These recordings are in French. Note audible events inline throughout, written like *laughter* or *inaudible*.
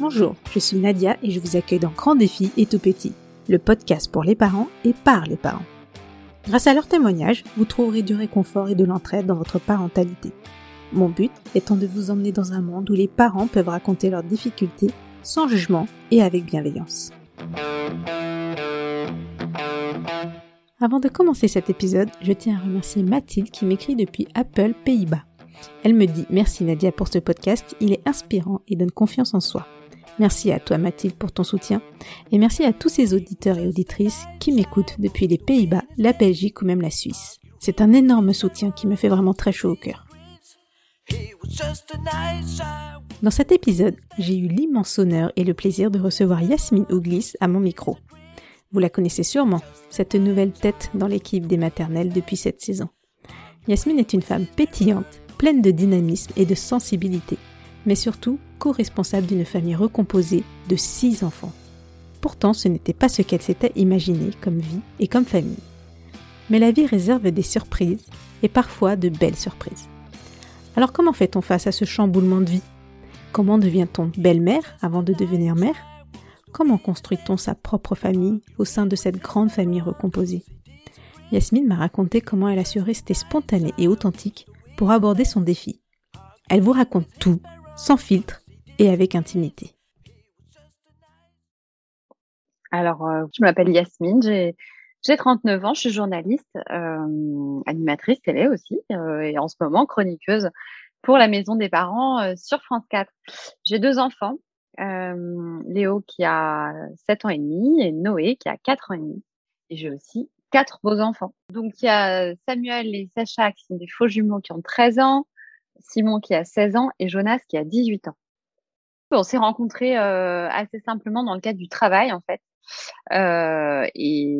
Bonjour, je suis Nadia et je vous accueille dans Grand Défi et Tout Petit, le podcast pour les parents et par les parents. Grâce à leurs témoignages, vous trouverez du réconfort et de l'entraide dans votre parentalité. Mon but étant de vous emmener dans un monde où les parents peuvent raconter leurs difficultés sans jugement et avec bienveillance. Avant de commencer cet épisode, je tiens à remercier Mathilde qui m'écrit depuis Apple Pays-Bas. Elle me dit merci Nadia pour ce podcast, il est inspirant et donne confiance en soi. Merci à toi Mathilde pour ton soutien et merci à tous ces auditeurs et auditrices qui m'écoutent depuis les Pays-Bas, la Belgique ou même la Suisse. C'est un énorme soutien qui me fait vraiment très chaud au cœur. Dans cet épisode, j'ai eu l'immense honneur et le plaisir de recevoir Yasmine Ouglis à mon micro. Vous la connaissez sûrement, cette nouvelle tête dans l'équipe des maternelles depuis cette saison. Yasmine est une femme pétillante, pleine de dynamisme et de sensibilité mais surtout co-responsable d'une famille recomposée de six enfants. Pourtant, ce n'était pas ce qu'elle s'était imaginé comme vie et comme famille. Mais la vie réserve des surprises, et parfois de belles surprises. Alors comment fait-on face à ce chamboulement de vie? Comment devient-on belle-mère avant de devenir mère? Comment construit-on sa propre famille au sein de cette grande famille recomposée? Yasmine m'a raconté comment elle a su rester spontanée et authentique pour aborder son défi. Elle vous raconte tout sans filtre et avec intimité. Alors, euh, je m'appelle Yasmine, j'ai, 39 ans, je suis journaliste, euh, animatrice télé aussi, euh, et en ce moment chroniqueuse pour la Maison des Parents sur France 4. J'ai deux enfants, Léo qui a 7 ans et demi et Noé qui a 4 ans et demi. Et j'ai aussi quatre beaux enfants. Donc, il y a Samuel et Sacha qui sont des faux jumeaux qui ont 13 ans, Simon qui a 16 ans et Jonas qui a 18 ans. On s'est rencontrés euh, assez simplement dans le cadre du travail en fait. Euh, et,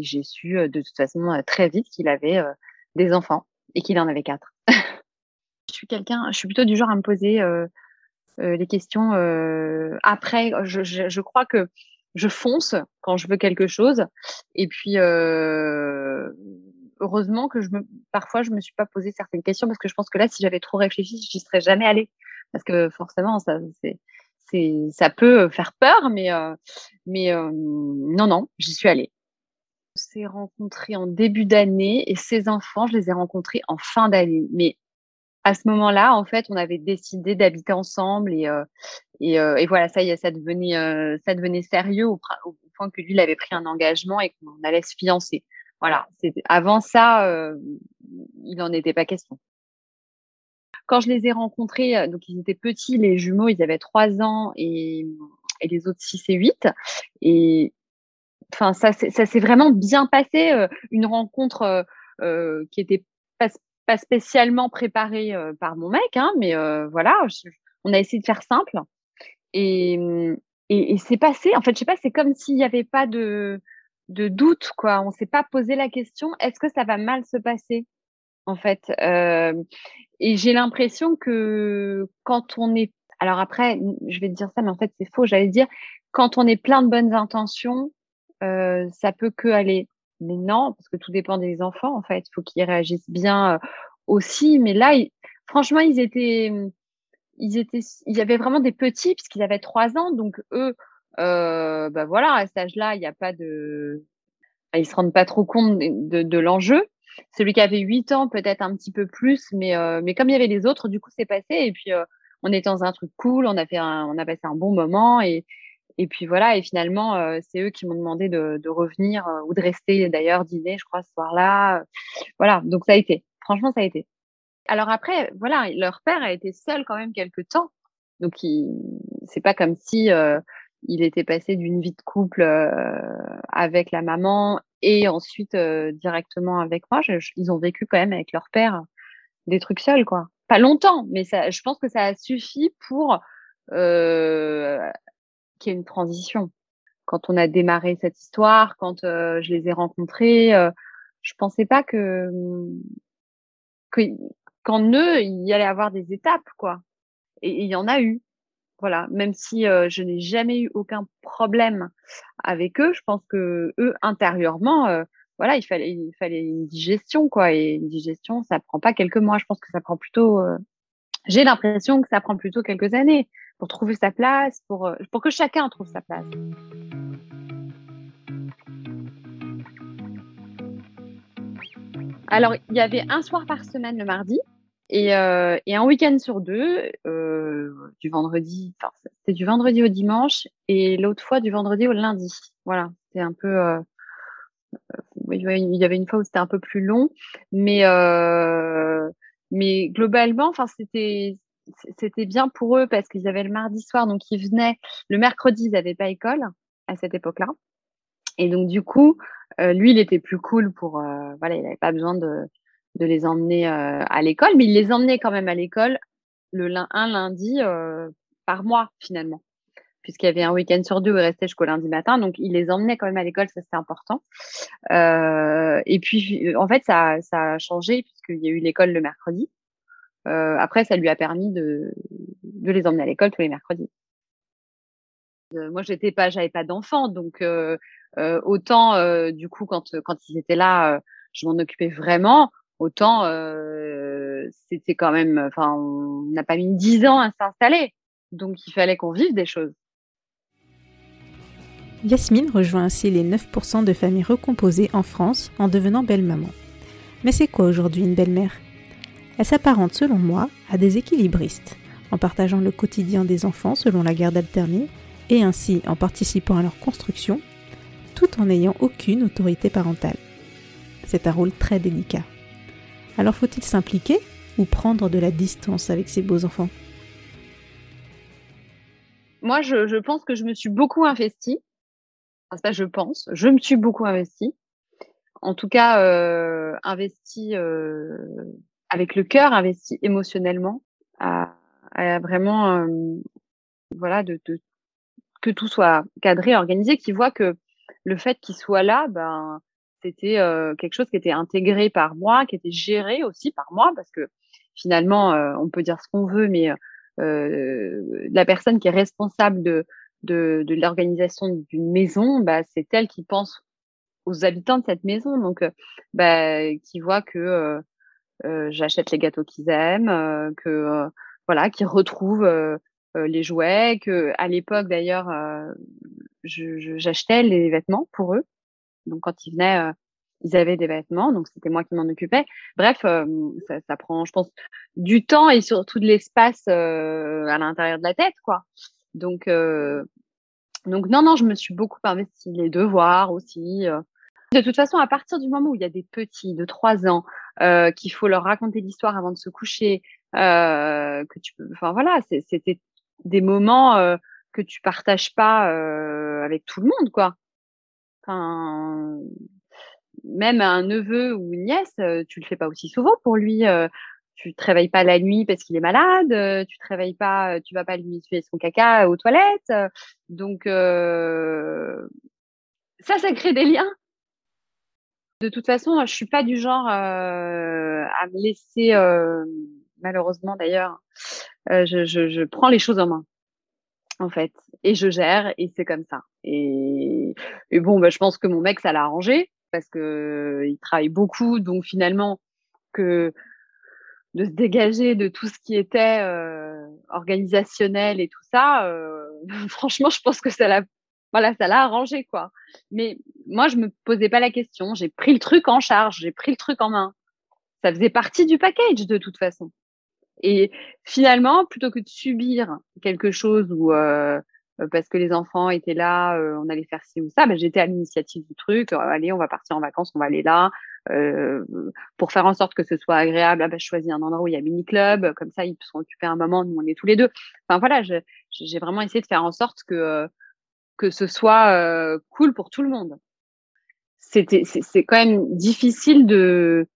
j'ai su euh, de toute façon très vite qu'il avait des enfants et qu'il en avait quatre. *laughs* je suis quelqu'un, je suis plutôt du genre à me poser les questions après. Je, je, crois que je fonce quand je veux quelque chose et puis heureusement que je me, parfois je me suis pas posé certaines questions parce que je pense que là, si j'avais trop réfléchi, j'y serais jamais allée parce que forcément, ça, c'est, c'est, ça peut faire peur, mais, euh, mais euh, non, non, j'y suis allée. On s'est rencontrés en début d'année et ces enfants, je les ai rencontrés en fin d'année. Mais à ce moment-là, en fait, on avait décidé d'habiter ensemble et, euh, et, et, voilà, ça y est, ça devenait, ça devenait sérieux au, point que lui, il avait pris un engagement et qu'on allait se fiancer. Voilà. Avant ça, euh, il n'en était pas question. Quand je les ai rencontrés, euh, donc ils étaient petits, les jumeaux, ils avaient trois ans et, et les autres six et huit. Et enfin, ça, ça s'est vraiment bien passé. Euh, une rencontre euh, qui était pas, spécialement préparée par mon mec, hein, mais voilà, on a essayé de faire simple. Et, et, c'est passé. En fait, je sais pas, c'est comme s'il n'y avait pas de doute, quoi. On s'est pas posé la question, est-ce que ça va mal se passer, en fait. Euh, et j'ai l'impression que quand on est, alors après, je vais dire ça, mais en fait c'est faux. J'allais dire, quand on est plein de bonnes intentions, euh, ça peut que aller. Mais non, parce que tout dépend des enfants, en fait. Il faut qu'ils réagissent bien euh, aussi. Mais là, franchement, ils étaient, ils étaient, il y avait vraiment des petits puisqu'ils avaient trois ans, donc eux euh, bah voilà, à cet âge-là, il n'y a pas de, ils se rendent pas trop compte de, l'enjeu. Celui qui avait 8 ans, peut-être un petit peu plus, mais euh, mais comme il y avait les autres, du coup, c'est passé. Et puis euh, on était dans un truc cool, on a fait, un, on a passé un bon moment et et puis voilà. Et finalement, euh, c'est eux qui m'ont demandé de, revenir euh, ou de rester d'ailleurs dîner, je crois, ce soir-là. Voilà, donc ça a été. Franchement, ça a été. Alors après, voilà, leur père a été seul quand même quelques temps, donc c'est pas comme si il était passé d'une vie de couple euh, avec la maman et ensuite euh, directement avec moi. ils ont vécu quand même avec leur père des trucs seuls, quoi. Pas longtemps, mais ça, je pense que ça a suffi pour euh, qu'il y ait une transition. Quand on a démarré cette histoire, quand je les ai rencontrés, je pensais pas que qu'en eux il y allait avoir des étapes, quoi. Et il y en a eu. Voilà, même si euh, je n'ai jamais eu aucun problème avec eux, je pense que eux intérieurement, euh, voilà, il fallait, il fallait une digestion, quoi. Et une digestion, ça prend pas quelques mois. Je pense que ça prend plutôt, j'ai l'impression que ça prend plutôt quelques années pour trouver sa place, pour, pour que chacun trouve sa place. Alors, il y avait un soir par semaine le mardi et, euh, et un week-end sur deux, euh, du vendredi, enfin, c'était du vendredi au dimanche et l'autre fois du vendredi au lundi. Voilà, c'était un peu. Euh, il y avait une fois où c'était un peu plus long, mais euh, mais globalement, enfin, c'était c'était bien pour eux parce qu'ils avaient le mardi soir, donc ils venaient. Le mercredi, ils n'avaient pas école à cette époque-là. Et donc, du coup, euh, lui, il était plus cool pour, euh, voilà, il n'avait pas besoin de, de les emmener euh, à l'école, mais il les emmenait quand même à l'école le un lundi par mois finalement, puisqu'il y avait un week-end sur deux où il restait jusqu'au lundi matin, donc il les emmenait quand même à l'école, ça c'était important. et puis, en fait, ça, ça a changé puisqu'il y a eu l'école le mercredi. Après, ça lui a permis de, les emmener à l'école tous les mercredis. moi, j'étais pas, j'avais pas d'enfants, donc euh, autant, euh, du coup, quand, ils étaient là, euh, je m'en occupais vraiment. Autant, c'était quand même, enfin, on n'a pas mis dix ans à s'installer. Donc, il fallait qu'on vive des choses. Yasmine rejoint ainsi les 9% de familles recomposées en France en devenant belle-maman. Mais c'est quoi aujourd'hui une belle-mère? Elle s'apparente selon moi à des équilibristes, en partageant le quotidien des enfants selon la garde alternée et ainsi en participant à leur construction tout en n'ayant aucune autorité parentale. C'est un rôle très délicat. Alors faut-il s'impliquer ou prendre de la distance avec ses beaux enfants? Moi, je, pense que je me suis beaucoup investie. Enfin, ça, je pense. Je me suis beaucoup investie. En tout cas, euh, investie euh, avec le cœur, investie émotionnellement, à, vraiment, euh, voilà, de, de, que tout soit cadré, organisé, qui voit que le fait qu'il soit là, ben, c'était euh, quelque chose qui était intégré par moi, qui était géré aussi par moi, parce que finalement, euh, on peut dire ce qu'on veut, mais euh, la personne qui est responsable de, de, de l'organisation d'une maison, bah, c'est elle qui pense aux habitants de cette maison, donc bah, qui voit que j'achète les gâteaux qu'ils aiment, que voilà, qu'ils retrouvent les jouets, que à l'époque d'ailleurs j'achetais les vêtements pour eux. Donc quand ils venaient, euh, ils avaient des vêtements, donc c'était moi qui m'en occupais. Bref, euh, ça, ça, prend, je pense, du temps et surtout de l'espace euh, à l'intérieur de la tête, quoi. Donc, donc non, non, je me suis beaucoup investie. Les devoirs aussi. De toute façon, à partir du moment où il y a des petits de trois ans, qu'il faut leur raconter l'histoire avant de se coucher, que tu peux, enfin voilà, c'était des moments que tu partages pas euh, avec tout le monde, quoi. Enfin, même un neveu ou une nièce, euh, tu le fais pas aussi souvent pour lui. Euh, tu te réveilles pas la nuit parce qu'il est malade, euh, tu te réveilles pas, tu vas pas lui essuyer son caca aux toilettes. donc ça, ça crée des liens. De toute façon, je suis pas du genre à me laisser, malheureusement d'ailleurs, je, je, je prends les choses en main en fait. Et je gère et c'est comme ça. Et, et bon, bah, je pense que mon mec, ça l'a arrangé parce que il travaille beaucoup. Donc finalement, que de se dégager de tout ce qui était euh, organisationnel et tout ça, euh, *laughs* franchement, je pense que ça l'a, voilà, ça l'a arrangé quoi. Mais moi, je me posais pas la question. J'ai pris le truc en charge, j'ai pris le truc en main. Ça faisait partie du package de toute façon. Et finalement, plutôt que de subir quelque chose ou euh, parce que les enfants étaient là, euh, on allait faire ci ou ça, ben, j'étais à l'initiative du truc. Euh, allez, on va partir en vacances, on va aller là. Pour faire en sorte que ce soit agréable, ah, ben, je choisis un endroit où il y a mini club, comme ça ils sont occupés un moment, nous on est tous les deux. Enfin voilà, j'ai vraiment essayé de faire en sorte que que ce soit cool pour tout le monde. C'était c'est quand même difficile de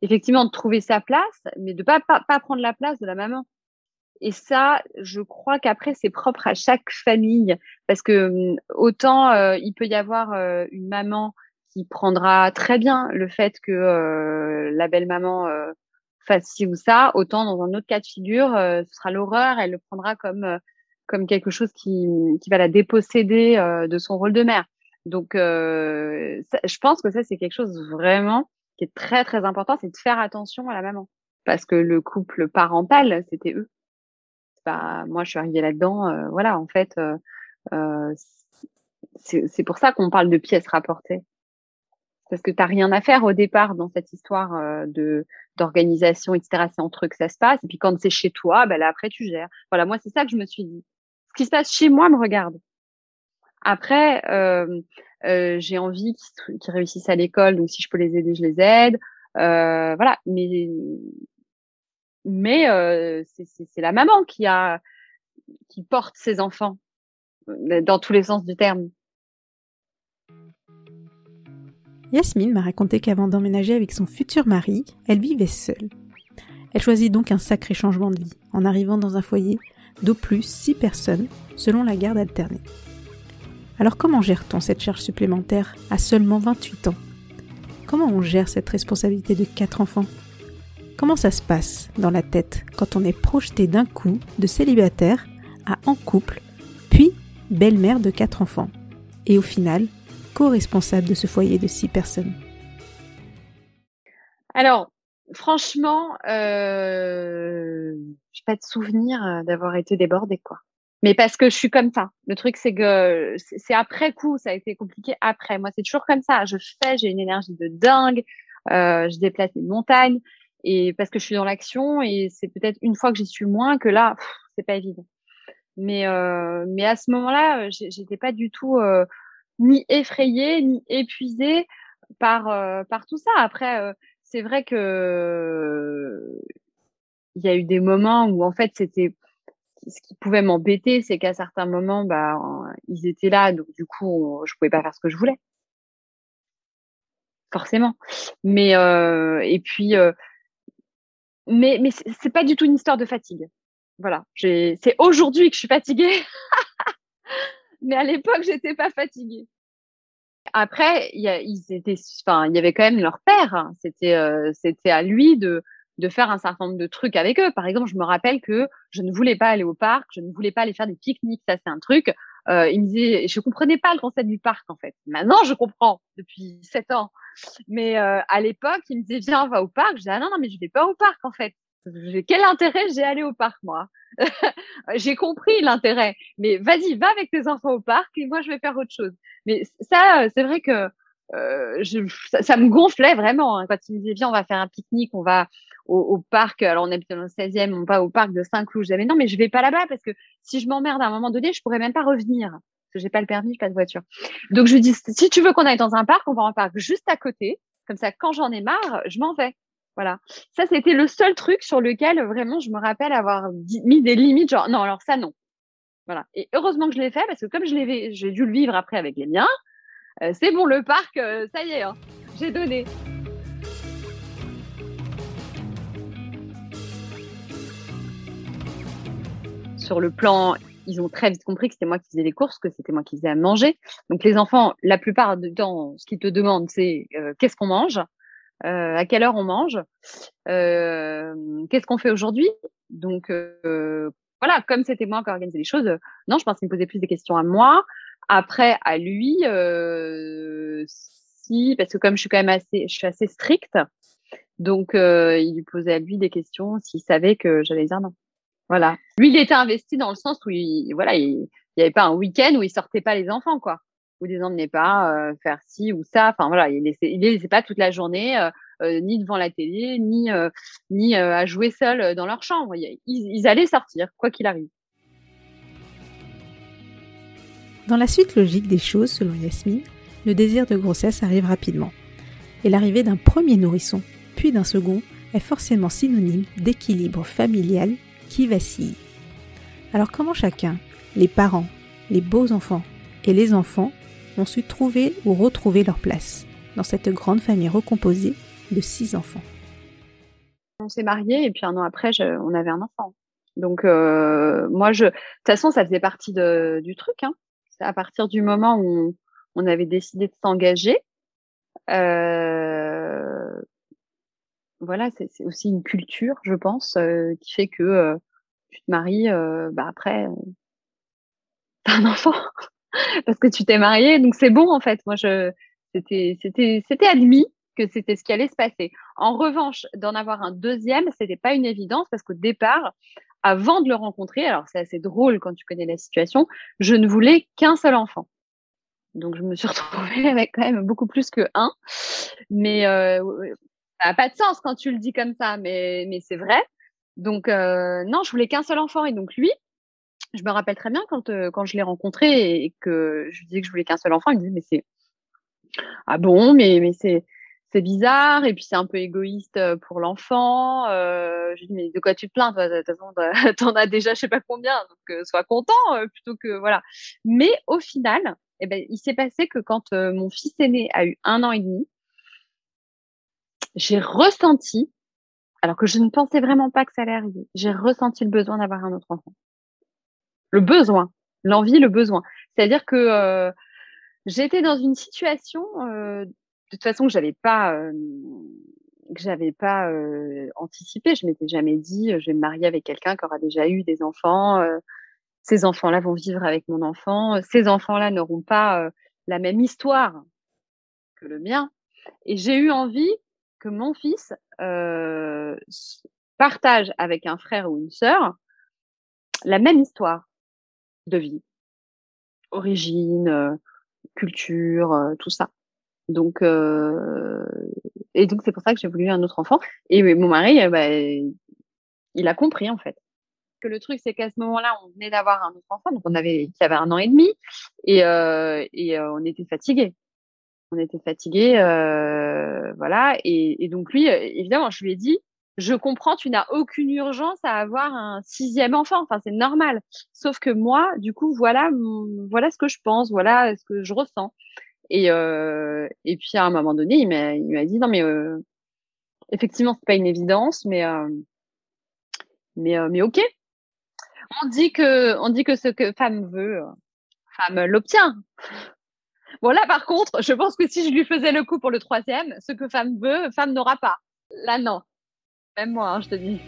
effectivement de trouver sa place, mais de pas, pas, prendre la place de la maman. Et ça, je crois qu'après, c'est propre à chaque famille, parce que hum, autant euh, il peut y avoir euh, une maman qui prendra très bien le fait que euh, la belle maman fasse ci ou ça, autant dans un autre cas de figure, ce sera l'horreur, elle le prendra comme comme quelque chose qui, qui va la déposséder de son rôle de mère. Donc, je pense que ça, c'est quelque chose vraiment qui est très, très important, c'est de faire attention à la maman. Parce que le couple parental, c'était eux. Pas, moi, je suis arrivée là-dedans. voilà, en fait, c'est pour ça qu'on parle de pièces rapportées parce que tu n'as rien à faire au départ dans cette histoire euh, de d'organisation, etc. C'est entre eux que ça se passe. Et puis quand c'est chez toi, ben là, après, tu gères. Voilà, moi, c'est ça que je me suis dit. Qui se passe chez moi me regarde. Après, euh, euh, j'ai envie qu'ils réussissent à l'école, donc si je peux les aider, je les aide. Euh, voilà, mais c'est la maman qui porte ses enfants dans tous les sens du terme. Yasmine m'a raconté qu'avant d'emménager avec son futur mari, elle vivait seule. Elle choisit donc un sacré changement de vie en arrivant dans un foyer d'au plus 6 personnes selon la garde alternée. Alors comment gère-t-on cette charge supplémentaire à seulement 28 ans? Comment on gère cette responsabilité de 4 enfants? Comment ça se passe dans la tête quand on est projeté d'un coup de célibataire à en couple, puis belle-mère de 4 enfants Et au final, co-responsable de ce foyer de six personnes? Alors, franchement, euh, n'ai pas de souvenir euh, d'avoir été débordée, quoi. Mais parce que je suis comme ça. Le truc, c'est que c'est après coup, ça a été compliqué après. Moi, c'est toujours comme ça. Je fais, j'ai une énergie de dingue. Euh, je déplace les montagnes et parce que je suis dans l'action et c'est peut-être une fois que j'y suis moins que là, c'est pas évident. Mais euh, mais à ce moment-là, j'étais pas du tout ni effrayée, ni épuisée par, euh, par tout ça. Après, euh, c'est vrai que il y a eu des moments où en fait c'était ce qui pouvait m'embêter, c'est qu'à certains moments, bah, ils étaient là, donc du coup, je pouvais pas faire ce que je voulais, forcément. Mais euh, et puis, mais mais c'est pas du tout une histoire de fatigue. Voilà, c'est aujourd'hui que je suis fatiguée. *laughs* mais à l'époque, j'étais pas fatiguée. Après, il y, ils étaient, enfin, il y avait quand même leur père. Hein. C'était, euh, c'était à lui de de faire un certain nombre de trucs avec eux. Par exemple, je me rappelle que je ne voulais pas aller au parc, je ne voulais pas aller faire des pique-niques. Ça, c'est un truc. Euh, il me disait, je comprenais pas le concept du parc en fait. Maintenant, je comprends depuis sept ans. Mais euh, à l'époque, il me disait, viens, on va au parc. Je disais, ah non, non, mais je vais pas au parc en fait. Quel intérêt j'ai allé au parc moi? *laughs* J'ai compris l'intérêt, mais vas-y, va avec tes enfants au parc et moi je vais faire autre chose. Mais ça, c'est vrai que euh, je, ça, me gonflait vraiment hein, quand il me disait viens on va faire un pique-nique, on va au, au, parc. Alors on habite dans le 16e, on va au parc de Saint-Cloud. Je disais mais non mais je vais pas là-bas parce que si je m'emmerde à un moment donné, je pourrais même pas revenir parce que j'ai pas le permis, j'ai pas de voiture. Donc je lui dis si tu veux qu'on aille dans un parc, on va en parc juste à côté. Comme ça, quand j'en ai marre, je m'en vais. Voilà. Ça, c'était le seul truc sur lequel vraiment je me rappelle avoir mis des limites, genre non, alors ça non. Voilà. Et heureusement que je l'ai fait parce que comme je l'ai, j'ai dû le vivre après avec les miens, euh, c'est bon, le parc, euh, ça y est, hein, j'ai donné. Sur le plan, ils ont très vite compris que c'était moi qui faisais les courses, que c'était moi qui faisais à manger. Donc les enfants, la plupart du temps, ce qu'ils te demandent, c'est euh, qu'est-ce qu'on mange? Euh, à quelle heure on mange, euh, qu'est-ce qu'on fait aujourd'hui? Donc euh, voilà, comme c'était moi qui organisais les choses, non, je pense qu'il me posait plus des questions à moi. Après, à lui, si, parce que comme je suis quand même assez, je suis assez stricte, donc il lui posait à lui des questions s'il savait que j'allais dire non. Voilà. Lui, il était investi dans le sens où il, voilà, il, il y avait pas un week-end où il sortait pas les enfants, quoi ou les emmenait pas euh, faire ci ou ça. Enfin voilà, il laissait, il les laissait pas toute la journée, euh, euh, ni devant la télé, ni ni à jouer seul dans leur chambre. Ils, ils allaient sortir, quoi qu'il arrive. Dans la suite logique des choses, selon Yasmine, le désir de grossesse arrive rapidement. Et l'arrivée d'un premier nourrisson, puis d'un second, est forcément synonyme d'équilibre familial qui vacille. Alors comment chacun, les parents, les beaux enfants et les enfants, ont su trouver ou retrouver leur place dans cette grande famille recomposée de six enfants. On s'est mariés et puis un an après, on avait un enfant. Donc euh, moi, de toute façon, ça faisait partie du truc. Hein. À partir du moment où on, avait décidé de s'engager, euh, voilà, c'est aussi une culture, je pense, euh, qui fait que tu te maries, bah après, t'as un enfant. Parce que tu t'es marié, donc c'est bon en fait. Moi, je, c'était, c'était, c'était admis que c'était ce qui allait se passer. En revanche, d'en avoir un deuxième, c'était pas une évidence parce qu'au départ, avant de le rencontrer, alors c'est assez drôle quand tu connais la situation, je ne voulais qu'un seul enfant. Donc je me suis *laughs* retrouvée avec quand même beaucoup plus que un. Mais euh, ça n'a pas de sens quand tu le dis comme ça, mais, mais c'est vrai. Donc euh, non, je voulais qu'un seul enfant. Et donc lui, je me rappelle très bien quand, euh, quand je l'ai rencontré et que je lui disais que je voulais qu'un seul enfant, il me disait mais c'est ah bon, mais, mais c'est c'est bizarre et puis c'est un peu égoïste euh, pour l'enfant. Euh, je lui dis mais de quoi tu te plains De toute façon, *laughs* t'en as déjà je sais pas combien, donc euh, sois content euh, plutôt que voilà. Mais au final, eh ben, il s'est passé que quand mon fils aîné a eu un an et demi, j'ai ressenti, alors que je ne pensais vraiment pas que ça allait arriver, j'ai ressenti le besoin d'avoir un autre enfant. Le besoin, l'envie, le besoin. C'est-à-dire que j'étais dans une situation de toute façon que j'avais pas euh, pas euh, anticipé. Je m'étais jamais dit je vais me marier avec quelqu'un qui aura déjà eu des enfants. Euh, ces enfants-là vont vivre avec mon enfant. Ces enfants-là n'auront pas la même histoire que le mien. Et j'ai eu envie que mon fils partage avec un frère ou une sœur la même histoire de vie, origine, culture, tout ça. Donc, euh, et donc c'est pour ça que j'ai voulu un autre enfant. Et mon mari, euh, bah, il a compris en fait. Que le truc, c'est qu'à ce moment-là, on venait d'avoir un autre enfant, donc on avait, qui avait un an et demi, et, euh, et euh, on était fatigué. On était fatigué, euh, voilà. Et, et, donc lui, évidemment, je lui ai dit, je comprends, tu n'as aucune urgence à avoir un sixième enfant. Enfin, c'est normal. Sauf que moi, du coup, voilà, voilà ce que je pense, voilà ce que je ressens. Et, euh, et puis à un moment donné, il m'a, il m'a dit non mais euh, effectivement c'est pas une évidence, mais euh, mais euh, mais ok. On dit que on dit que ce que femme veut, femme l'obtient. Bon là par contre, je pense que si je lui faisais le coup pour le troisième, ce que femme veut, femme n'aura pas. Là non. Même moi, hein, je te dis.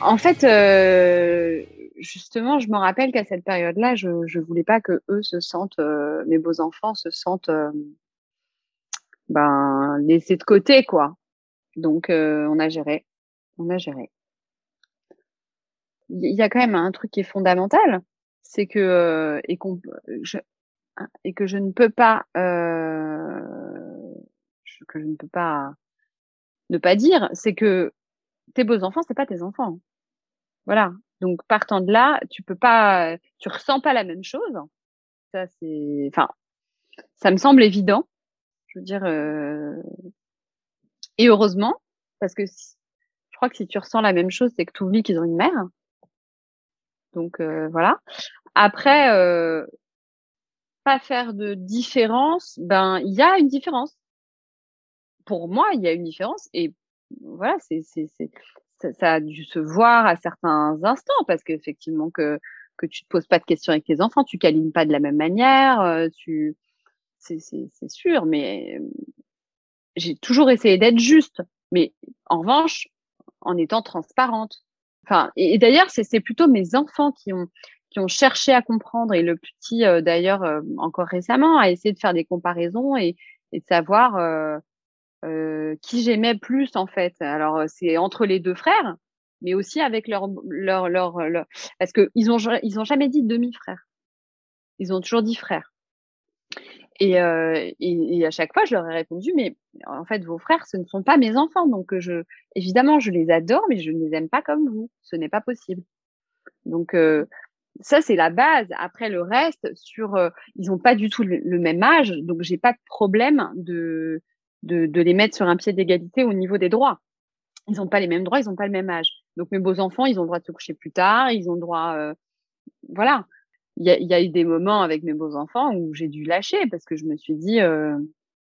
En fait, euh, justement, je me rappelle qu'à cette période-là, je ne voulais pas que eux se sentent, euh, mes beaux enfants se sentent euh, ben, laissés de côté, quoi. Donc, on a géré. On a géré. Il y a quand même un truc qui est fondamental, c'est que et qu'on je, et que je ne peux pas que je ne peux pas ne pas dire, c'est que tes beaux enfants, c'est pas tes enfants. Voilà. Donc partant de là, tu peux pas, tu ressens pas la même chose. Ça c'est, enfin, ça me semble évident. Je veux dire, euh... et heureusement, parce que je crois que si tu ressens la même chose, c'est que tu oublies qu'ils ont une mère. Donc euh, voilà. Après, euh... pas faire de différence. Ben, il y a une différence. Pour moi, il y a une différence et voilà, c'est c'est ça, a dû se voir à certains instants parce qu'effectivement que que tu te poses pas de questions avec tes enfants, tu câlines pas de la même manière, euh, tu c'est c'est sûr, mais j'ai toujours essayé d'être juste, mais en revanche en étant transparente. Enfin et, d'ailleurs c'est plutôt mes enfants qui ont qui ont cherché à comprendre et le petit euh, d'ailleurs euh, encore récemment a essayé de faire des comparaisons et, et de savoir euh, qui j'aimais plus en fait. Alors euh, c'est entre les deux frères, mais aussi avec leur leur leur, leur... parce que ils ont ils ont jamais dit demi-frère. Ils ont toujours dit frère. Et, euh, et, et, à chaque fois, je leur ai répondu, mais en fait, vos frères, ce ne sont pas mes enfants. Donc, je, évidemment, je les adore, mais je ne les aime pas comme vous. Ce n'est pas possible. Donc, euh, ça, c'est la base. Après, le reste, sur, euh, ils n'ont pas du tout le, même âge, donc j'ai pas de problème de de, de les mettre sur un pied d'égalité au niveau des droits. Ils n'ont pas les mêmes droits, ils n'ont pas le même âge. Donc mes beaux enfants, ils ont le droit de se coucher plus tard, ils ont le droit, euh, voilà. Il y a, y a, eu des moments avec mes beaux enfants où j'ai dû lâcher parce que je me suis dit, euh,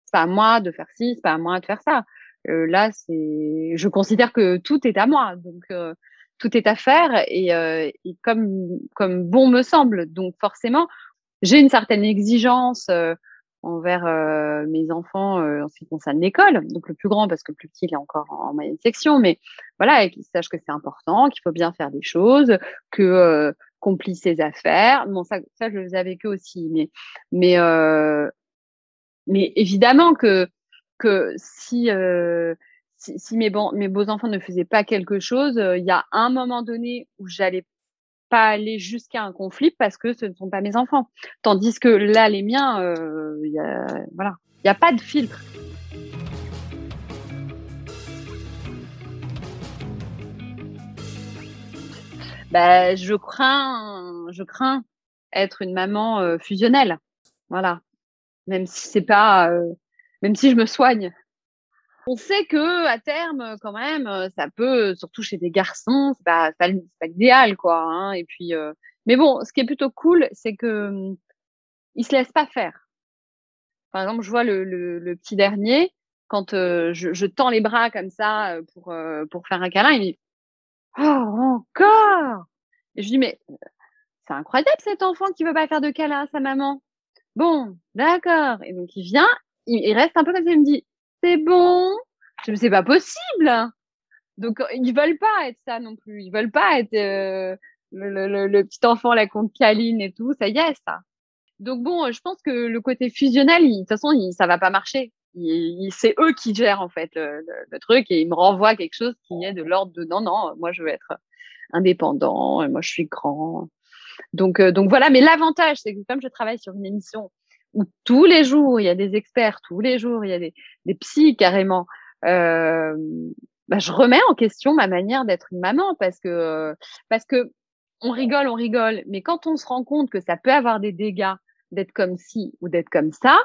c'est pas à moi de faire ci, c'est pas à moi de faire ça. Euh, là, c'est, je considère que tout est à moi, donc euh, tout est à faire et, euh, et, comme comme bon me semble. Donc forcément, j'ai une certaine exigence envers euh, mes enfants euh, en ce qui concerne l'école. Donc le plus grand parce que le plus petit il est encore en, moyenne section, mais voilà, qu'ils sachent que c'est important, qu'il faut bien faire des choses, que euh, plie ses affaires. Bon ça, je le faisais avec eux aussi, mais mais euh, mais évidemment que que si si, si mes, bon, mes beaux enfants ne faisaient pas quelque chose, il y a un moment donné où j'allais pas aller jusqu'à un conflit parce que ce ne sont pas mes enfants. Tandis que là, les miens, euh, voilà, il n'y a pas de filtre. Bah, je crains, je crains être une maman euh, fusionnelle, voilà. Même si c'est pas, euh, même si je me soigne, on sait que à terme, quand même, euh, ça peut, surtout chez des garçons, c'est pas, pas, pas l'idéal, quoi. Hein. Et puis, euh, mais bon, ce qui est plutôt cool, c'est que hum, il se laisse pas faire. Par exemple, je vois le, le, petit dernier, quand euh, je, je, tends les bras comme ça pour pour faire un câlin, il dit oh encore. Et je dis mais c'est incroyable cet enfant qui veut pas faire de câlin à sa maman. Bon, d'accord. Et donc il vient, il, reste un peu comme ça, il me dit c'est bon? Je me c'est pas possible. Donc ils veulent pas être ça non plus. Ils veulent pas être euh, le, petit enfant la compte câline et tout. Ça y est ça. Donc bon, je pense que le côté fusionnel, de toute façon, il, ça va pas marcher. C'est eux qui gèrent en fait le, truc et ils me renvoient quelque chose qui est de l'ordre de non non, moi je veux être indépendant, moi je suis grand. Donc euh, donc voilà. Mais l'avantage, c'est que comme je travaille sur une émission où tous les jours il y a des experts, tous les jours il y a des, des psys carrément. Euh, bah, je remets en question ma manière d'être une maman parce que parce que on rigole, on rigole, mais quand on se rend compte que ça peut avoir des dégâts d'être comme ci ou d'être comme ça,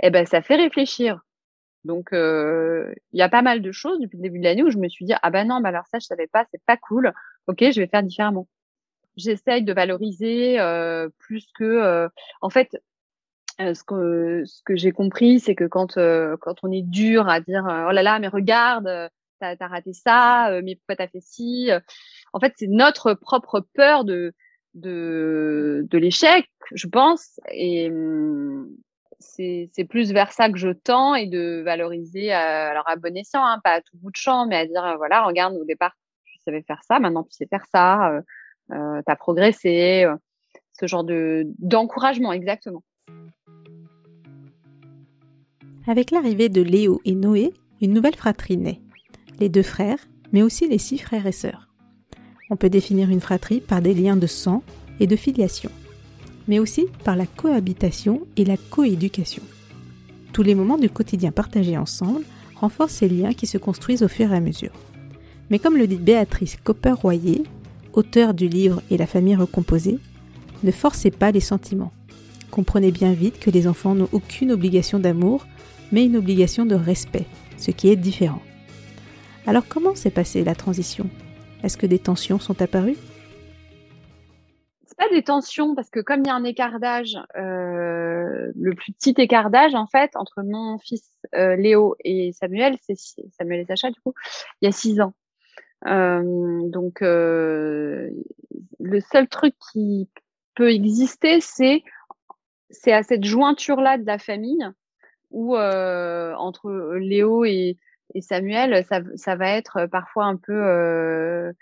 eh ben ça fait réfléchir. Donc euh, il y a pas mal de choses depuis le début de l'année où je me suis dit ah ben non, bah alors ça je savais pas, c'est pas cool. Ok, je vais faire différemment. J'essaye de valoriser euh, plus que euh, en fait ce que ce que j'ai compris, c'est que quand quand on est dur à dire oh là là mais regarde t'as as raté ça, mais pourquoi t'as fait ci En fait, c'est notre propre peur de de de l'échec, je pense, et hum, c'est plus vers ça que je tends et de valoriser alors à bon escient, hein, pas à tout bout de champ, mais à dire voilà regarde au départ tu savais faire ça, maintenant tu sais faire ça, euh, t'as progressé, ce genre de d'encouragement exactement. Avec l'arrivée de Léo et Noé, une nouvelle fratrie naît. Les deux frères, mais aussi les six frères et sœurs. On peut définir une fratrie par des liens de sang et de filiation, mais aussi par la cohabitation et la coéducation. Tous les moments du quotidien partagés ensemble renforcent ces liens qui se construisent au fur et à mesure. Mais comme le dit Béatrice Copper-Royer, auteure du livre Et la famille recomposée, ne forcez pas les sentiments. Comprenez bien vite que les enfants n'ont aucune obligation d'amour mais une obligation de respect, ce qui est différent. Alors comment s'est passée la transition? Est-ce que des tensions sont apparues? Pas des tensions parce que comme il y a un écart euh, le plus petit écart en fait entre mon fils euh, Léo et Samuel, c'est Samuel et Sacha du coup, il y a six ans. Euh, donc le seul truc qui peut exister, c'est c'est à cette jointure là de la famille euh, entre Léo et, Samuel, ça, ça, va être parfois un peu euh,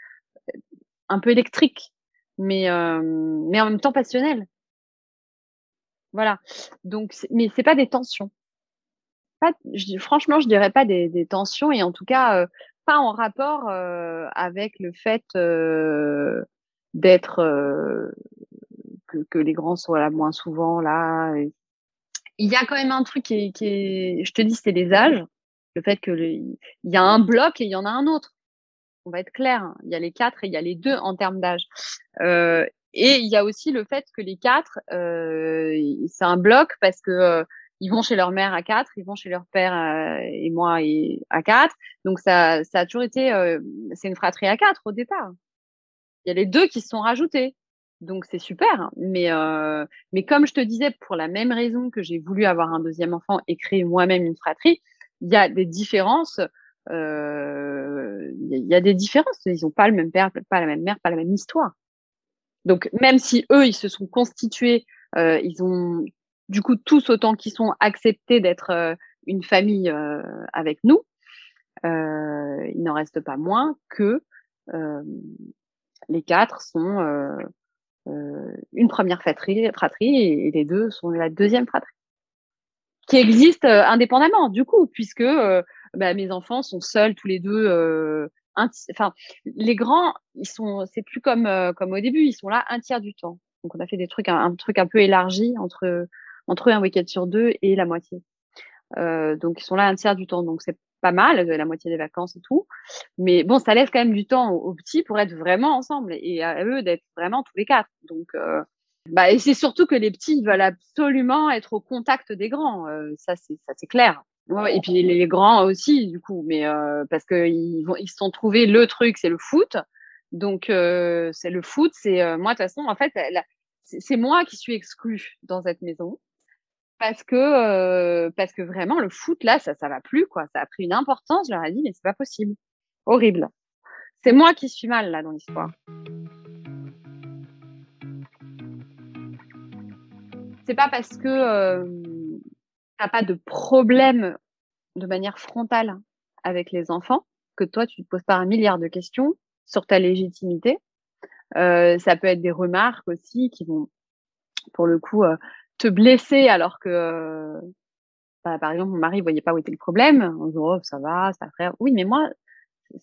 un peu électrique, mais euh, mais en même temps passionnel. Voilà. Donc, mais c'est pas des tensions. Pas, je, franchement, je dirais pas des, des tensions et en tout cas euh, pas en rapport euh, avec le fait euh, d'être que, que, les grands soient là moins souvent là, il y a quand même un truc qui est, qui est je te dis, c'est les âges. Le fait que il y a un bloc et il y en a un autre. On va être clair. Hein. Il y a les quatre et il y a les deux en termes d'âge. Euh, et il y a aussi le fait que les quatre, euh, c'est un bloc parce que euh, ils vont chez leur mère à quatre, ils vont chez leur père euh, et moi et à quatre. Donc ça, ça a toujours été, euh, c'est une fratrie à quatre au départ. Il y a les deux qui se sont rajoutés. Donc c'est super, hein. mais euh, mais comme je te disais, pour la même raison que j'ai voulu avoir un deuxième enfant et créer moi-même une fratrie, il y a des différences. Euh, il y a des différences. Ils ont pas le même père, pas la même mère, pas la même histoire. Donc même si eux, ils se sont constitués, euh, ils ont du coup tous autant qu'ils sont acceptés d'être une famille avec nous, il n'en reste pas moins que les quatre sont une première fratrie, fratrie et, les deux sont la deuxième fratrie qui existe indépendamment du coup puisque bah, mes enfants sont seuls tous les deux enfin les grands ils sont c'est plus comme comme au début ils sont là un tiers du temps. Donc on a fait des trucs un, truc un peu élargi entre entre un week-end sur deux et la moitié. Euh, donc ils sont là un tiers du temps. Donc c'est pas mal la moitié des vacances et tout. Mais bon ça laisse quand même du temps aux, petits pour être vraiment ensemble et à eux d'être vraiment tous les quatre. Donc euh, bah et c'est surtout que les petits veulent absolument être au contact des grands. Euh, ça c'est ça c'est clair Et puis les, grands aussi, du coup, mais euh, parce que ils se sont trouvés le truc, c'est le foot. Donc euh, c'est le foot, c'est euh, moi de toute façon, en fait, c'est moi qui suis exclue dans cette maison parce que parce que vraiment le foot là, ça ça va plus quoi. Ça a pris une importance. Je leur ai dit mais c'est pas possible, horrible. C'est moi qui suis mal là dans l'histoire. C'est pas parce que t'as pas de problème de manière frontale avec les enfants, que toi, tu te poses pas un milliard de questions sur ta légitimité. Euh, ça peut être des remarques aussi qui vont, pour le coup, euh, te blesser alors que, euh, bah, par exemple, mon mari voyait pas où était le problème. On dit, oh, ça va, ça frère. Oui, mais moi,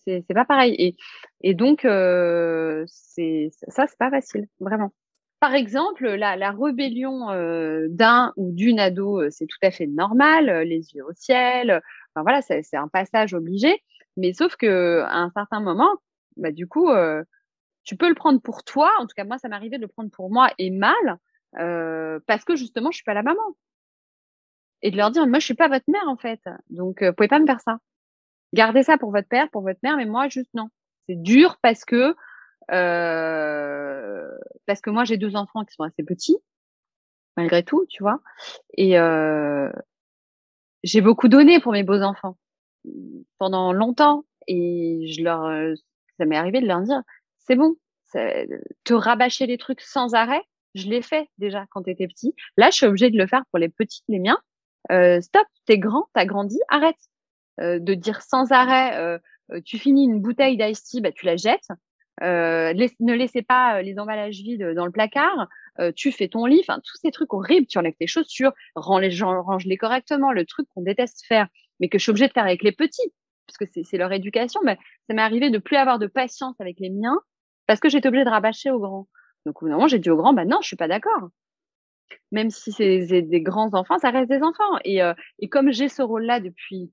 c'est, c'est pas pareil. Et, et donc, euh, c'est, ça, c'est pas facile, vraiment. Par exemple, la, la rébellion euh, d'un ou d'une ado, euh, c'est tout à fait normal, euh, les yeux au ciel. Enfin voilà, c'est un passage obligé. Mais sauf que à un certain moment, bah du coup, tu peux le prendre pour toi. En tout cas, moi, ça m'arrivait de le prendre pour moi et mal parce que justement, je suis pas la maman. Et de leur dire, moi, je suis pas votre mère en fait. Donc, vous pouvez pas me faire ça. Gardez ça pour votre père, pour votre mère, mais moi, juste non. C'est dur parce que euh, parce que moi j'ai deux enfants qui sont assez petits malgré tout, tu vois. Et euh, j'ai beaucoup donné pour mes beaux enfants pendant longtemps et je leur euh, ça m'est arrivé de leur dire c'est bon, te rabâcher les trucs sans arrêt, je l'ai fait déjà quand tu étais petit. Là, je suis obligée de le faire pour les petits, les miens. Euh, stop, t'es grand, t'as grandi, arrête. De dire sans arrêt, tu finis une bouteille d'ice tea, bah, tu la jettes. Euh, ne laissez pas euh, les emballages vides dans le placard. Euh, tu fais ton lit, enfin tous ces trucs horribles. Tu enlèves tes chaussures, range-les, range-les correctement. Le truc qu'on déteste faire, mais que je suis obligée de faire avec les petits, parce que c'est, leur éducation. Mais ça m'est arrivé de plus avoir de patience avec les miens parce que j'étais obligée de rabâcher aux grands. Donc au moment j'ai dit aux grands, bah non, je suis pas d'accord. Même si c'est des grands enfants, ça reste des enfants. Et, comme j'ai ce rôle-là depuis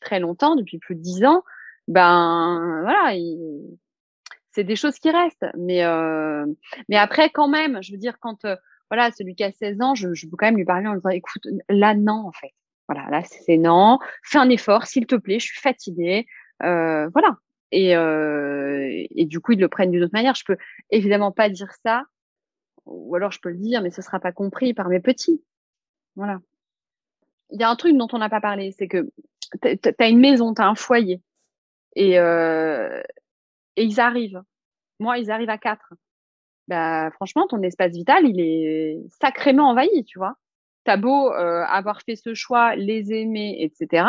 très longtemps, depuis plus de dix ans, ben voilà, c'est des choses qui restent. Mais, euh, mais après, quand même, je veux dire, quand euh, voilà, celui qui a 16 ans, je, peux quand même lui parler en disant, écoute, là, non, en fait. Voilà, là, c'est non. Fais un effort, s'il te plaît, je suis fatiguée. Euh, voilà. Et, et du coup, ils le prennent d'une autre manière. Je peux évidemment pas dire ça, ou alors je peux le dire, mais ce sera pas compris par mes petits. Voilà. Il y a un truc dont on n'a pas parlé, c'est que tu as une maison, tu as un foyer. Et, et ils arrivent. Moi, ils arrivent à quatre. Bah, franchement, ton espace vital, il est sacrément envahi, tu vois. T'as beau euh, avoir fait ce choix, les aimer, etc.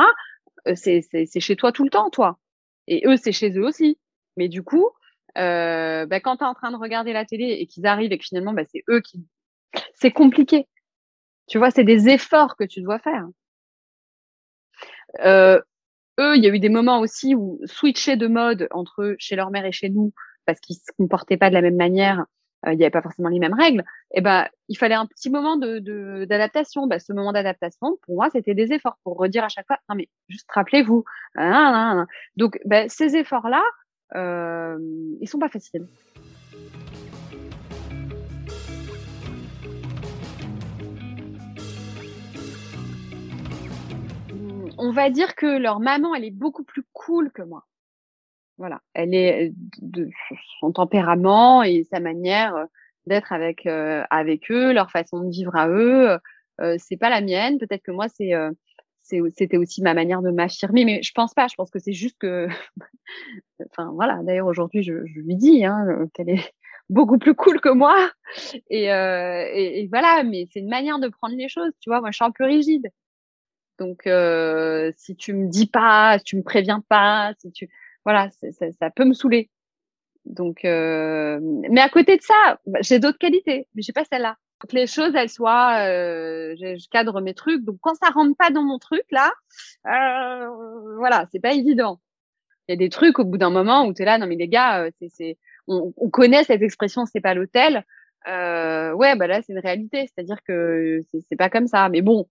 Euh, c'est, chez toi tout le temps, toi. Et eux, c'est chez eux aussi. Mais du coup, euh, bah, quand tu en train de regarder la télé et qu'ils arrivent et que finalement, bah, c'est eux qui... *sniffs* C'est compliqué. Tu vois, c'est des efforts que tu dois faire. Eux, il y a eu des moments aussi où switcher de mode entre chez leur mère et chez nous, parce qu'ils se comportaient pas de la même manière, euh, il n'y avait pas forcément les mêmes règles. Et eh ben, il fallait un petit moment de d'adaptation. bah, ce moment d'adaptation, pour moi, c'était des efforts pour redire à chaque fois, non mais juste rappelez-vous. Donc, ben, ces efforts-là, euh, ils sont pas faciles. On va dire que leur maman, elle est beaucoup plus cool que moi. Voilà, elle est de son tempérament et sa manière euh, d'être avec euh, avec eux, leur façon de vivre à eux, euh, c'est pas la mienne. Peut-être que moi c'est c'était aussi ma manière de m'affirmer, mais je pense pas. Je pense que c'est juste que, *laughs* enfin voilà. D'ailleurs aujourd'hui, je, lui dis hein, qu'elle est *laughs* beaucoup plus cool que moi. Et, euh, et, voilà, mais c'est une manière de prendre les choses. Tu vois, moi, je suis un peu rigide. Donc, euh, si tu me dis pas, si tu me préviens pas, si tu, voilà, ça, ça peut me saouler. Donc, euh, mais à côté de ça, bah, j'ai d'autres qualités, mais j'ai pas celle-là. Que les choses, elles soient, euh, je, cadre mes trucs. Donc, quand ça rentre pas dans mon truc là, euh, voilà, c'est pas évident. Il y a des trucs au bout d'un moment où tu es là, non mais les gars, euh, c'est, on, on, connaît cette expression, c'est pas l'hôtel. Euh, ouais, bah là c'est une réalité, c'est-à-dire que c'est pas comme ça. Mais bon,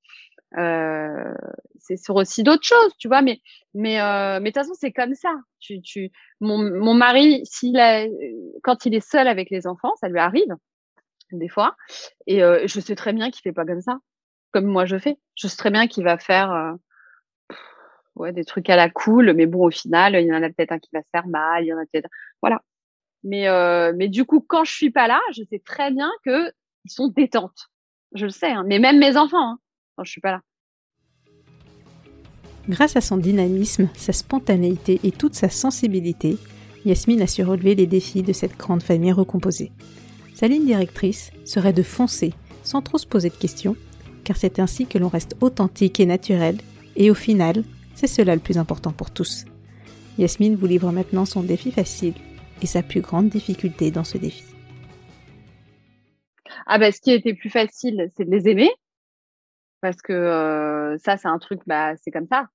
euh, c'est sur aussi d'autres choses, tu vois. Mais mais euh, mais de toute façon c'est comme ça. Tu tu mon mon mari, s'il a quand il est seul avec les enfants, ça lui arrive des fois, et euh, je sais très bien qu'il fait pas comme ça, comme moi je fais. Je sais très bien qu'il va faire euh, ouais des trucs à la cool, mais bon au final il y en a peut-être un qui va se faire mal, il y en a peut-être voilà. Mais euh, mais du coup quand je suis pas là, je sais très bien que ils sont détentes. Je le sais, hein. mais même mes enfants. Hein quand je suis pas là. Grâce à son dynamisme, sa spontanéité et toute sa sensibilité, Yasmine a su relever les défis de cette grande famille recomposée. Sa ligne directrice serait de foncer sans trop se poser de questions, car c'est ainsi que l'on reste authentique et naturel, et au final, c'est cela le plus important pour tous. Yasmine vous livre maintenant son défi facile et sa plus grande difficulté dans ce défi. Ah ben, ce qui était plus facile, c'est de les aimer, parce que euh, ça, c'est un truc, bah, c'est comme ça.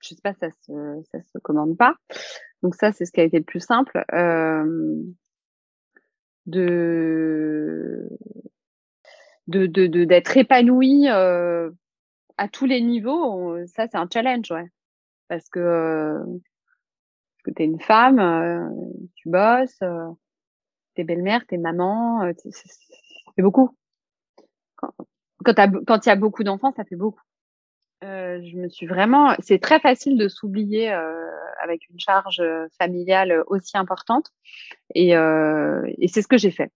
Je sais pas, ça se, ça se commande pas. Donc ça, c'est ce qui a été le plus simple. Euh, de de de d'être épanoui euh, à tous les niveaux ça c'est un challenge ouais parce que parce que t'es une femme tu bosses t'es belle-mère t'es maman c'est beaucoup quand il y a beaucoup d'enfants ça fait beaucoup euh, je me suis vraiment. C'est très facile de s'oublier euh, avec une charge euh, familiale aussi importante, et, euh, et c'est ce que j'ai fait.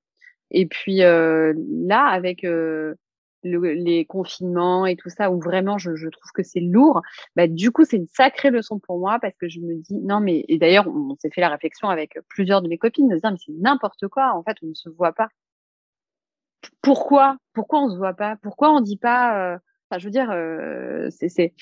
Et puis euh, là, avec le, les confinements et tout ça, où vraiment je, je trouve que c'est lourd, bah, du coup c'est une sacrée leçon pour moi parce que je me dis non mais et d'ailleurs on, s'est fait la réflexion avec plusieurs de mes copines de se dire mais c'est n'importe quoi en fait on ne se voit pas. Pourquoi Pourquoi on se voit pas? Pourquoi on dit pas Enfin, je veux dire, euh, c'est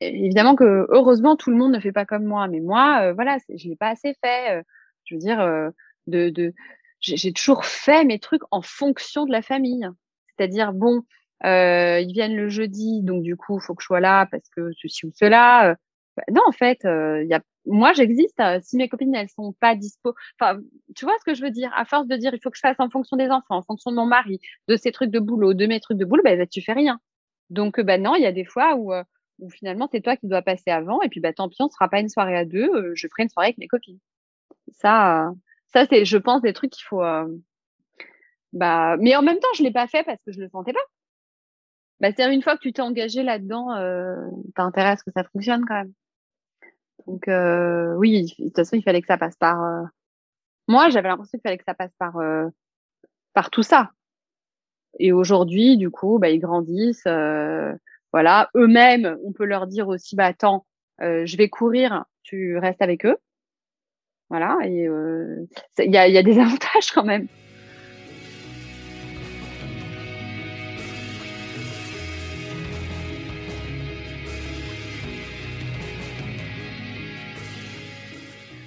évidemment que heureusement tout le monde ne fait pas comme moi, mais moi, euh, voilà, je l'ai pas assez fait. Euh, je veux dire, euh, de, de j'ai toujours fait mes trucs en fonction de la famille. C'est-à-dire, bon, euh, ils viennent le jeudi, donc du coup, faut que je sois là parce que ceci ou cela. Bah, non, en fait, il y a, moi, j'existe. si mes copines, elles sont pas dispo, enfin, tu vois ce que je veux dire? À force de dire, il faut que je fasse en fonction des enfants, en fonction de mon mari, de ses trucs de boulot, de mes trucs de boulot, ben, tu fais rien. Donc, bah non, il y a des fois où, euh, où finalement, c'est toi qui dois passer avant. Et puis, bah, tant pis, on ne sera pas une soirée à deux. Euh, je ferai une soirée avec mes copines. Ça, euh, ça c'est, je pense, des trucs qu'il faut. bah, mais en même temps, je l'ai pas fait parce que je le sentais pas. Bah, c'est une fois que tu t'es engagé là-dedans, euh, t'as intérêt à ce que ça fonctionne quand même. Donc, oui, de toute façon, il fallait que ça passe par. Moi, j'avais l'impression qu'il fallait que ça passe par par tout ça. Et aujourd'hui, du coup, bah, ils grandissent. Euh, voilà, eux-mêmes, on peut leur dire aussi, bah attends, euh, je vais courir, tu restes avec eux. Voilà, et euh, il y, a, y a des *laughs* avantages quand même.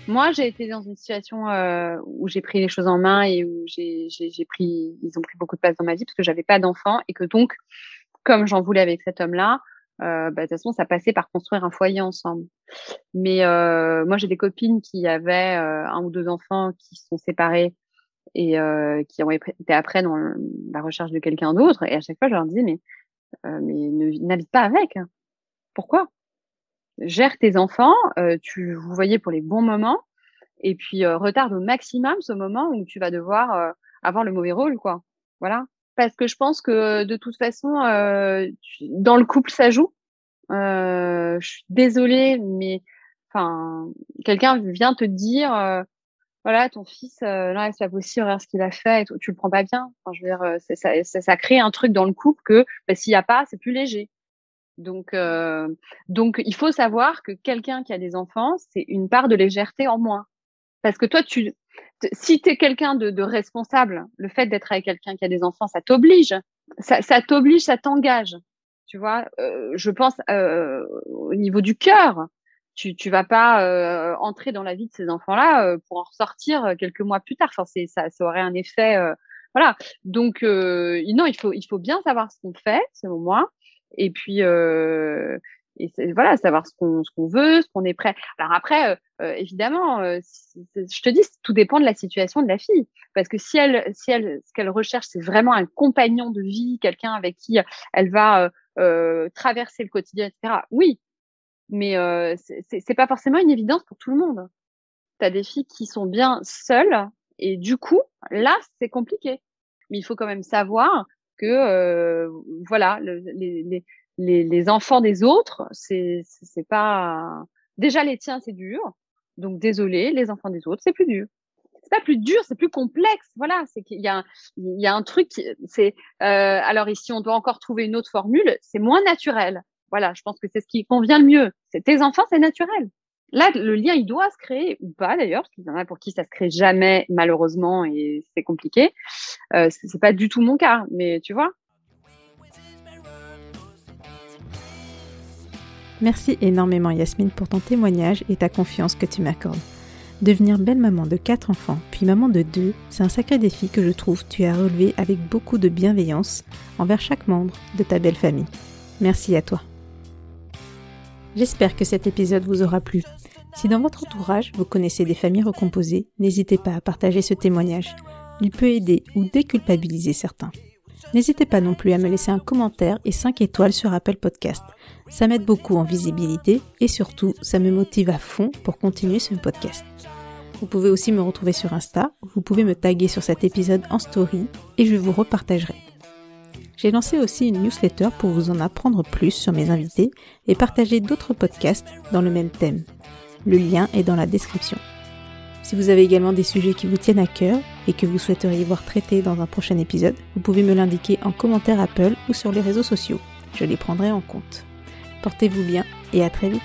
Moi, j'ai été dans une situation euh, où j'ai pris les choses en main et où j'ai pris, ils ont pris beaucoup de place dans ma vie parce que j'avais pas d'enfant et que donc, comme j'en voulais avec cet homme-là, euh, bah, de toute façon, ça passait par construire un foyer ensemble. Mais euh, moi, j'ai des copines qui avaient euh, un ou deux enfants qui se sont séparés et euh, qui ont été après dans la recherche de quelqu'un d'autre. Et à chaque fois, je leur disais, mais, euh, mais n'habite pas avec. Pourquoi? Gère tes enfants, euh, tu vous voyez pour les bons moments, et puis euh, retarde au maximum ce moment où tu vas devoir euh, avoir le mauvais rôle, quoi. Voilà. Parce que je pense que de toute façon, dans le couple, ça joue. je suis désolée, mais enfin, quelqu'un vient te dire, voilà, ton fils, là, c'est pas possible, regarde ce qu'il a fait, et tu le prends pas bien. Enfin, je veux dire, ça, ça, ça, crée un truc dans le couple que bah, s'il y a pas, c'est plus léger. Donc, euh, donc, il faut savoir que quelqu'un qui a des enfants, c'est une part de légèreté en moins. Parce que toi, tu, si tu es quelqu'un de, responsable, le fait d'être avec quelqu'un qui a des enfants, ça t'oblige. Ça, t'oblige, ça t'engage. Tu vois, euh, je pense euh, au niveau du cœur, tu tu vas pas euh, entrer dans la vie de ces enfants-là pour en ressortir quelques mois plus tard. Enfin, ça, ça aurait un effet. voilà. Donc non, il faut il faut bien savoir ce qu'on fait, selon moi. Et puis et voilà, savoir ce qu'on ce qu'on veut, ce qu'on est prêt. Alors après, euh, euh évidemment, euh, je te dis, tout dépend de la situation de la fille, parce que si elle si elle ce qu'elle recherche, c'est vraiment un compagnon de vie, quelqu'un avec qui elle va euh, traverser le quotidien, etc. Oui, mais c'est c'est pas forcément une évidence pour tout le monde. Tu as des filles qui sont bien seules et du coup, là, c'est compliqué. Mais il faut quand même savoir que voilà, le, les, les les, les enfants des autres, c'est c'est pas déjà les tiens, c'est dur. Donc désolé, les enfants des autres, c'est plus dur. C'est pas plus dur, c'est plus complexe. Voilà, c'est qu'il y a il y a un truc. C'est euh, alors ici, on doit encore trouver une autre formule. C'est moins naturel. Voilà, je pense que c'est ce qui convient le mieux. C'est tes enfants, c'est naturel. Là, le lien, il doit se créer ou pas d'ailleurs, parce qu'il y en a pour qui ça se crée jamais, malheureusement, et c'est compliqué. Euh, c'est pas du tout mon cas, mais tu vois, Merci énormément Yasmine pour ton témoignage et ta confiance que tu m'accordes. Devenir belle maman de quatre enfants, puis maman de deux, c'est un sacré défi que je trouve tu as relevé avec beaucoup de bienveillance envers chaque membre de ta belle famille. Merci à toi. J'espère que cet épisode vous aura plu. Si dans votre entourage vous connaissez des familles recomposées, n'hésitez pas à partager ce témoignage. Il peut aider ou déculpabiliser certains. N'hésitez pas non plus à me laisser un commentaire et 5 étoiles sur Apple Podcast. Ça m'aide beaucoup en visibilité et surtout, ça me motive à fond pour continuer ce podcast. Vous pouvez aussi me retrouver sur Insta, vous pouvez me taguer sur cet épisode en story et je vous repartagerai. J'ai lancé aussi une newsletter pour vous en apprendre plus sur mes invités et partager d'autres podcasts dans le même thème. Le lien est dans la description. Si vous avez également des sujets qui vous tiennent à cœur et que vous souhaiteriez voir traités dans un prochain épisode, vous pouvez me l'indiquer en commentaire Apple ou sur les réseaux sociaux. Je les prendrai en compte. Portez-vous bien et à très vite.